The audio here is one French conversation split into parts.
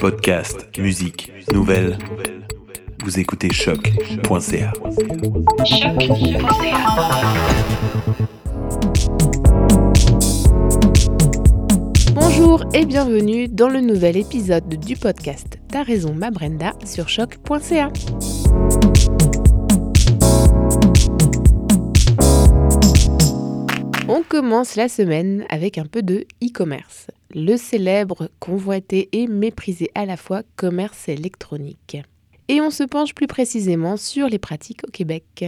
Podcast, musique, nouvelles. Vous écoutez choc.ca. Bonjour et bienvenue dans le nouvel épisode du podcast T'as raison ma Brenda sur choc.ca. On commence la semaine avec un peu de e-commerce, le célèbre, convoité et méprisé à la fois commerce électronique. Et on se penche plus précisément sur les pratiques au Québec.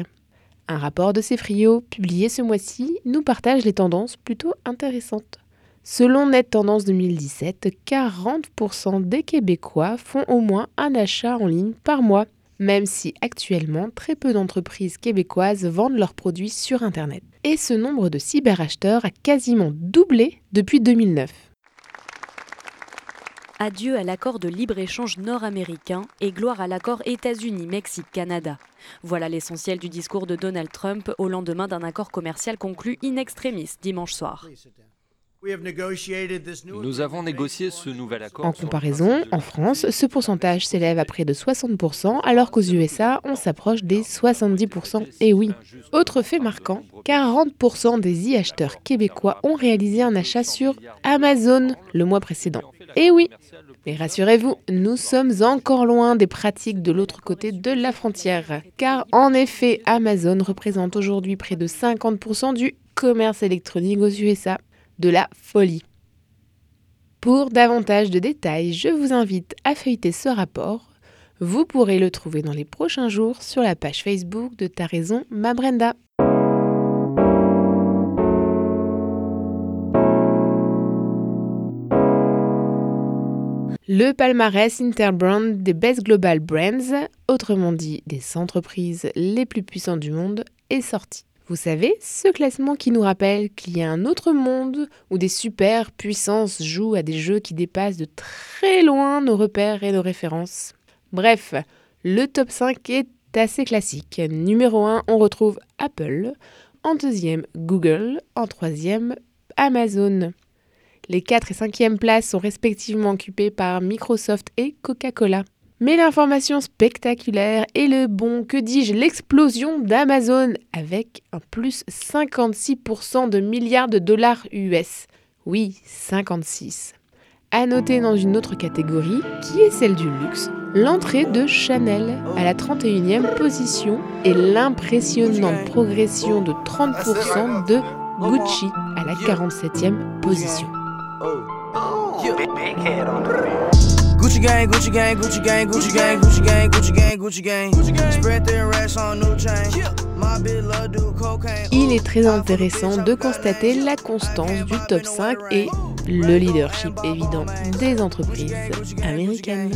Un rapport de Cefrio, publié ce mois-ci, nous partage les tendances plutôt intéressantes. Selon Net Tendance 2017, 40% des Québécois font au moins un achat en ligne par mois, même si actuellement très peu d'entreprises québécoises vendent leurs produits sur Internet. Et ce nombre de cyberacheteurs a quasiment doublé depuis 2009. Adieu à l'accord de libre-échange nord-américain et gloire à l'accord États-Unis-Mexique-Canada. Voilà l'essentiel du discours de Donald Trump au lendemain d'un accord commercial conclu in extremis dimanche soir. Nous avons négocié ce nouvel accord. En comparaison, en France, ce pourcentage s'élève à près de 60%, alors qu'aux USA, on s'approche des 70%. Et oui, autre fait marquant, 40% des e-acheteurs québécois ont réalisé un achat sur Amazon le mois précédent. Et oui, mais rassurez-vous, nous sommes encore loin des pratiques de l'autre côté de la frontière, car en effet, Amazon représente aujourd'hui près de 50% du commerce électronique aux USA de la folie. Pour davantage de détails, je vous invite à feuilleter ce rapport. Vous pourrez le trouver dans les prochains jours sur la page Facebook de Ta raison, ma Brenda. Le palmarès Interbrand des Best Global Brands, autrement dit des entreprises les plus puissantes du monde, est sorti. Vous savez, ce classement qui nous rappelle qu'il y a un autre monde où des super puissances jouent à des jeux qui dépassent de très loin nos repères et nos références. Bref, le top 5 est assez classique. Numéro 1, on retrouve Apple. En deuxième, Google. En troisième, Amazon. Les 4 et 5e places sont respectivement occupées par Microsoft et Coca-Cola. Mais l'information spectaculaire est le bon, que dis-je, l'explosion d'Amazon avec un plus 56% de milliards de dollars US. Oui, 56. À noter dans une autre catégorie, qui est celle du luxe, l'entrée de Chanel à la 31e position et l'impressionnante progression de 30% de Gucci à la 47e position. Gucci gang, Gucci gang, Gucci gang, Gucci gang, Gucci gang, Gucci gang, Gucci gang. Spread their rest on new chain. My bitch love do cocaine. Il est très intéressant de constater la constance du top 5 et le leadership évident des entreprises américaines.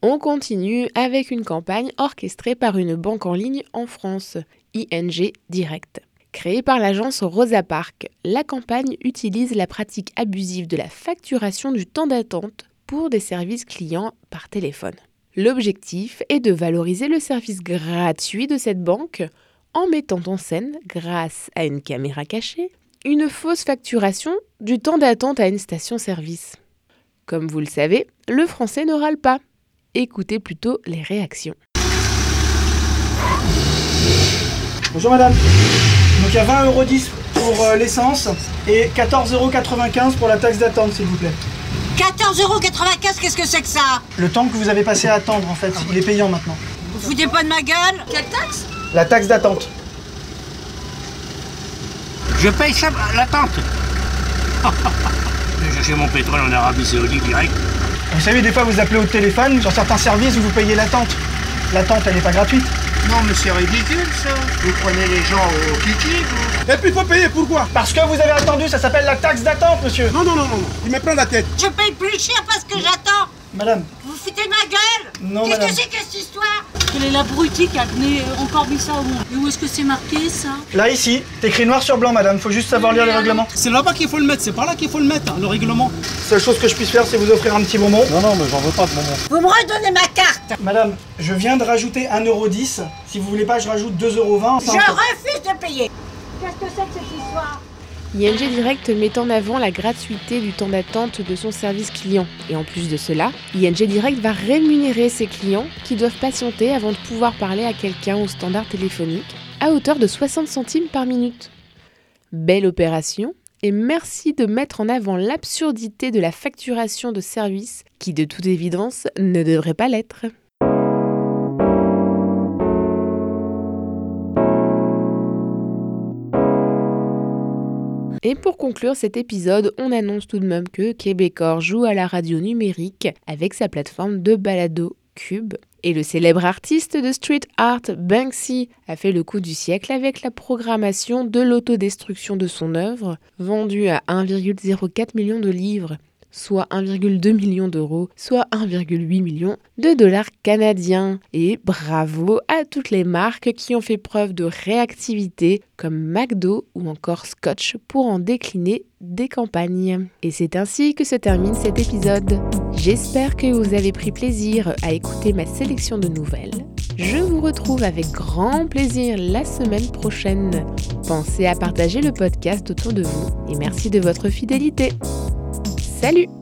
On continue avec une campagne orchestrée par une banque en ligne en France, ING Direct. Créée par l'agence Rosa Park, la campagne utilise la pratique abusive de la facturation du temps d'attente pour des services clients par téléphone. L'objectif est de valoriser le service gratuit de cette banque en mettant en scène, grâce à une caméra cachée, une fausse facturation du temps d'attente à une station-service. Comme vous le savez, le français ne râle pas écoutez plutôt les réactions. Bonjour madame. Donc il y a 20,10€ pour euh, l'essence et 14,95€ pour la taxe d'attente s'il vous plaît. 14,95€ qu'est-ce que c'est que ça? Le temps que vous avez passé à attendre en fait, il est payant maintenant. Vous foutez pas de ma gueule? Quelle taxe? La taxe d'attente. Je paye ça, l'attente. J'ai cherché mon pétrole en Arabie Saoudite direct. Vous savez, des fois, vous appelez au téléphone, sur certains services, vous payez l'attente. L'attente, elle n'est pas gratuite. Non, mais c'est ridicule, ça. Vous prenez les gens au kiki, vous. Et puis, il faut payer, pourquoi? Parce que vous avez attendu, ça s'appelle la taxe d'attente, monsieur. Non, non, non, non, il me prend la tête. Je paye plus cher parce que j'attends. Madame. Vous foutez de ma gueule? Non, Qu'est-ce madame. que c'est que cette histoire? Quelle est l'abruti qui a donné encore mis ça au monde Et où est-ce que c'est marqué ça Là, ici, c'est écrit noir sur blanc, madame. Faut juste savoir lire les règlements. C'est là-bas qu'il faut le mettre, c'est par là qu'il faut le mettre, hein, le règlement. Seule chose que je puisse faire, c'est vous offrir un petit bonbon. Non, non, mais j'en veux pas de moment. Vous me redonnez ma carte Madame, je viens de rajouter 1,10€. Si vous voulez pas, je rajoute 2,20€. Je refuse de payer. Qu'est-ce que c'est que cette histoire? ING Direct met en avant la gratuité du temps d'attente de son service client. Et en plus de cela, ING Direct va rémunérer ses clients qui doivent patienter avant de pouvoir parler à quelqu'un au standard téléphonique à hauteur de 60 centimes par minute. Belle opération et merci de mettre en avant l'absurdité de la facturation de services qui de toute évidence ne devrait pas l'être. Et pour conclure cet épisode, on annonce tout de même que Québecor joue à la radio numérique avec sa plateforme de balado Cube. Et le célèbre artiste de street art Banksy a fait le coup du siècle avec la programmation de l'autodestruction de son œuvre, vendue à 1,04 million de livres soit 1,2 million d'euros, soit 1,8 million de dollars canadiens. Et bravo à toutes les marques qui ont fait preuve de réactivité comme McDo ou encore Scotch pour en décliner des campagnes. Et c'est ainsi que se termine cet épisode. J'espère que vous avez pris plaisir à écouter ma sélection de nouvelles. Je vous retrouve avec grand plaisir la semaine prochaine. Pensez à partager le podcast autour de vous et merci de votre fidélité. Salut